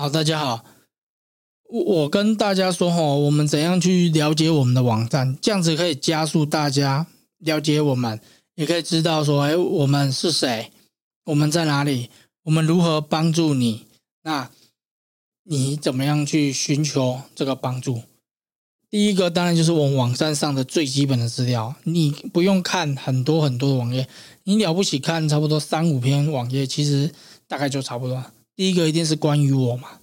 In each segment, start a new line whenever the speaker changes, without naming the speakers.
好，大家好，我跟大家说哈，我们怎样去了解我们的网站，这样子可以加速大家了解我们，也可以知道说，哎，我们是谁，我们在哪里，我们如何帮助你，那你怎么样去寻求这个帮助？第一个当然就是我们网站上的最基本的资料，你不用看很多很多的网页，你了不起看差不多三五篇网页，其实大概就差不多。第一个一定是关于我嘛，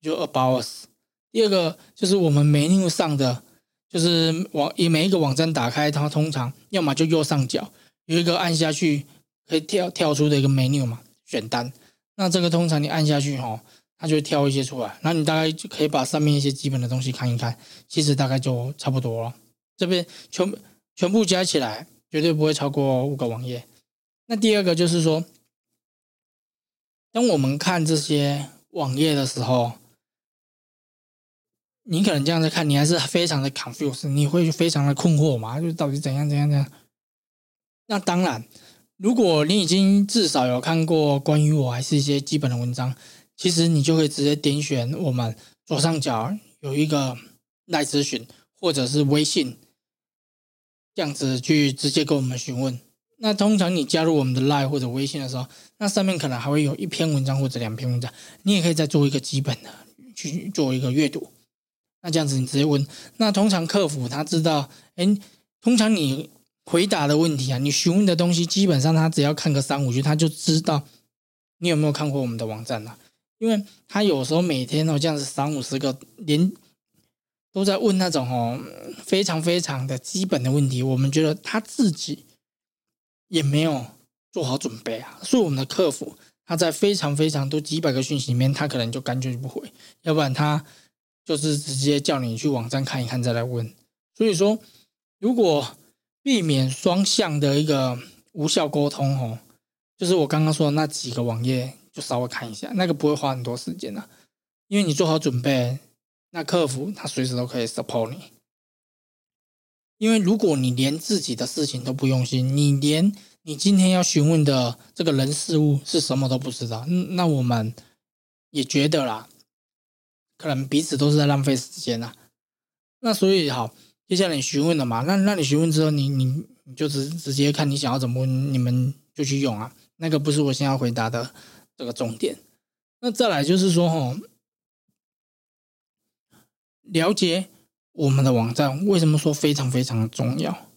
就 About Us。第二个就是我们 menu 上的，就是网以每一个网站打开，它通常要么就右上角有一个按下去可以跳跳出的一个 menu 嘛，选单。那这个通常你按下去哈，它就会跳一些出来，那你大概就可以把上面一些基本的东西看一看，其实大概就差不多了。这边全全部加起来绝对不会超过五个网页。那第二个就是说。当我们看这些网页的时候，你可能这样子看，你还是非常的 confused，你会非常的困惑嘛？就到底怎样怎样怎样？那当然，如果你已经至少有看过关于我还是一些基本的文章，其实你就可以直接点选我们左上角有一个赖咨询或者是微信，这样子去直接跟我们询问。那通常你加入我们的 Line 或者微信的时候，那上面可能还会有一篇文章或者两篇文章，你也可以再做一个基本的去做一个阅读。那这样子你直接问，那通常客服他知道，哎，通常你回答的问题啊，你询问的东西，基本上他只要看个三五句，他就知道你有没有看过我们的网站了啊。因为他有时候每天哦这样子三五十个连都在问那种哦非常非常的基本的问题，我们觉得他自己。也没有做好准备啊，所以我们的客服他在非常非常多几百个讯息里面，他可能就干脆不回，要不然他就是直接叫你去网站看一看再来问。所以说，如果避免双向的一个无效沟通哦，就是我刚刚说的那几个网页，就稍微看一下，那个不会花很多时间的，因为你做好准备，那客服他随时都可以 support 你。因为如果你连自己的事情都不用心，你连你今天要询问的这个人事物是什么都不知道，那我们也觉得啦，可能彼此都是在浪费时间啦。那所以好，接下来你询问了嘛？那那你询问之后，你你你就直直接看你想要怎么问，你们就去用啊。那个不是我现在要回答的这个重点。那再来就是说，哦，了解。我们的网站为什么说非常非常的重要？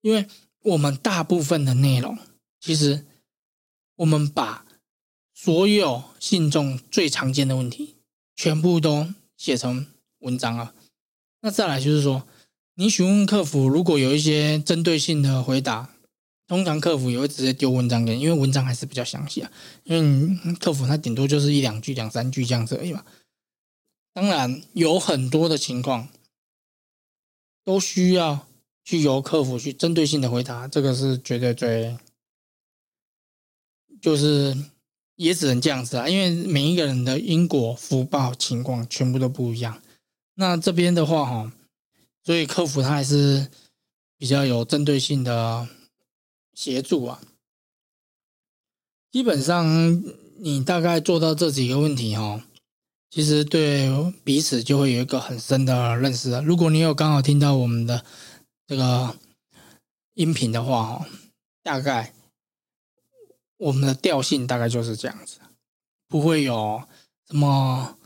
因为我们大部分的内容，其实我们把所有信众最常见的问题全部都写成文章了。那再来就是说，你询问客服，如果有一些针对性的回答，通常客服也会直接丢文章给你，因为文章还是比较详细啊。因为客服他顶多就是一两句、两三句这样子而已嘛。当然有很多的情况。都需要去由客服去针对性的回答，这个是绝对最，就是也只能这样子啊，因为每一个人的因果福报情况全部都不一样。那这边的话哈，所以客服他还是比较有针对性的协助啊。基本上你大概做到这几个问题哈。其实对彼此就会有一个很深的认识了。如果你有刚好听到我们的这个音频的话，哦，大概我们的调性大概就是这样子，不会有什么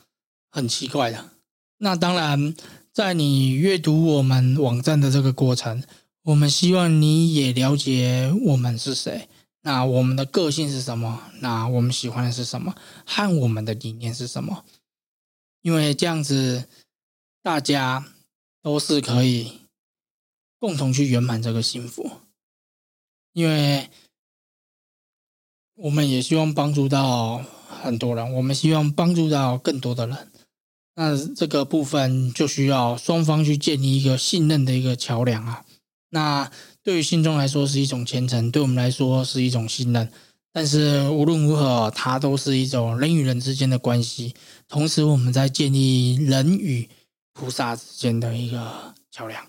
很奇怪的。那当然，在你阅读我们网站的这个过程，我们希望你也了解我们是谁，那我们的个性是什么，那我们喜欢的是什么，和我们的理念是什么。因为这样子，大家都是可以共同去圆满这个幸福。因为我们也希望帮助到很多人，我们希望帮助到更多的人。那这个部分就需要双方去建立一个信任的一个桥梁啊。那对于信众来说是一种虔诚，对我们来说是一种信任。但是无论如何，它都是一种人与人之间的关系。同时，我们在建立人与菩萨之间的一个桥梁。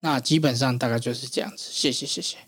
那基本上大概就是这样子。谢谢，谢谢。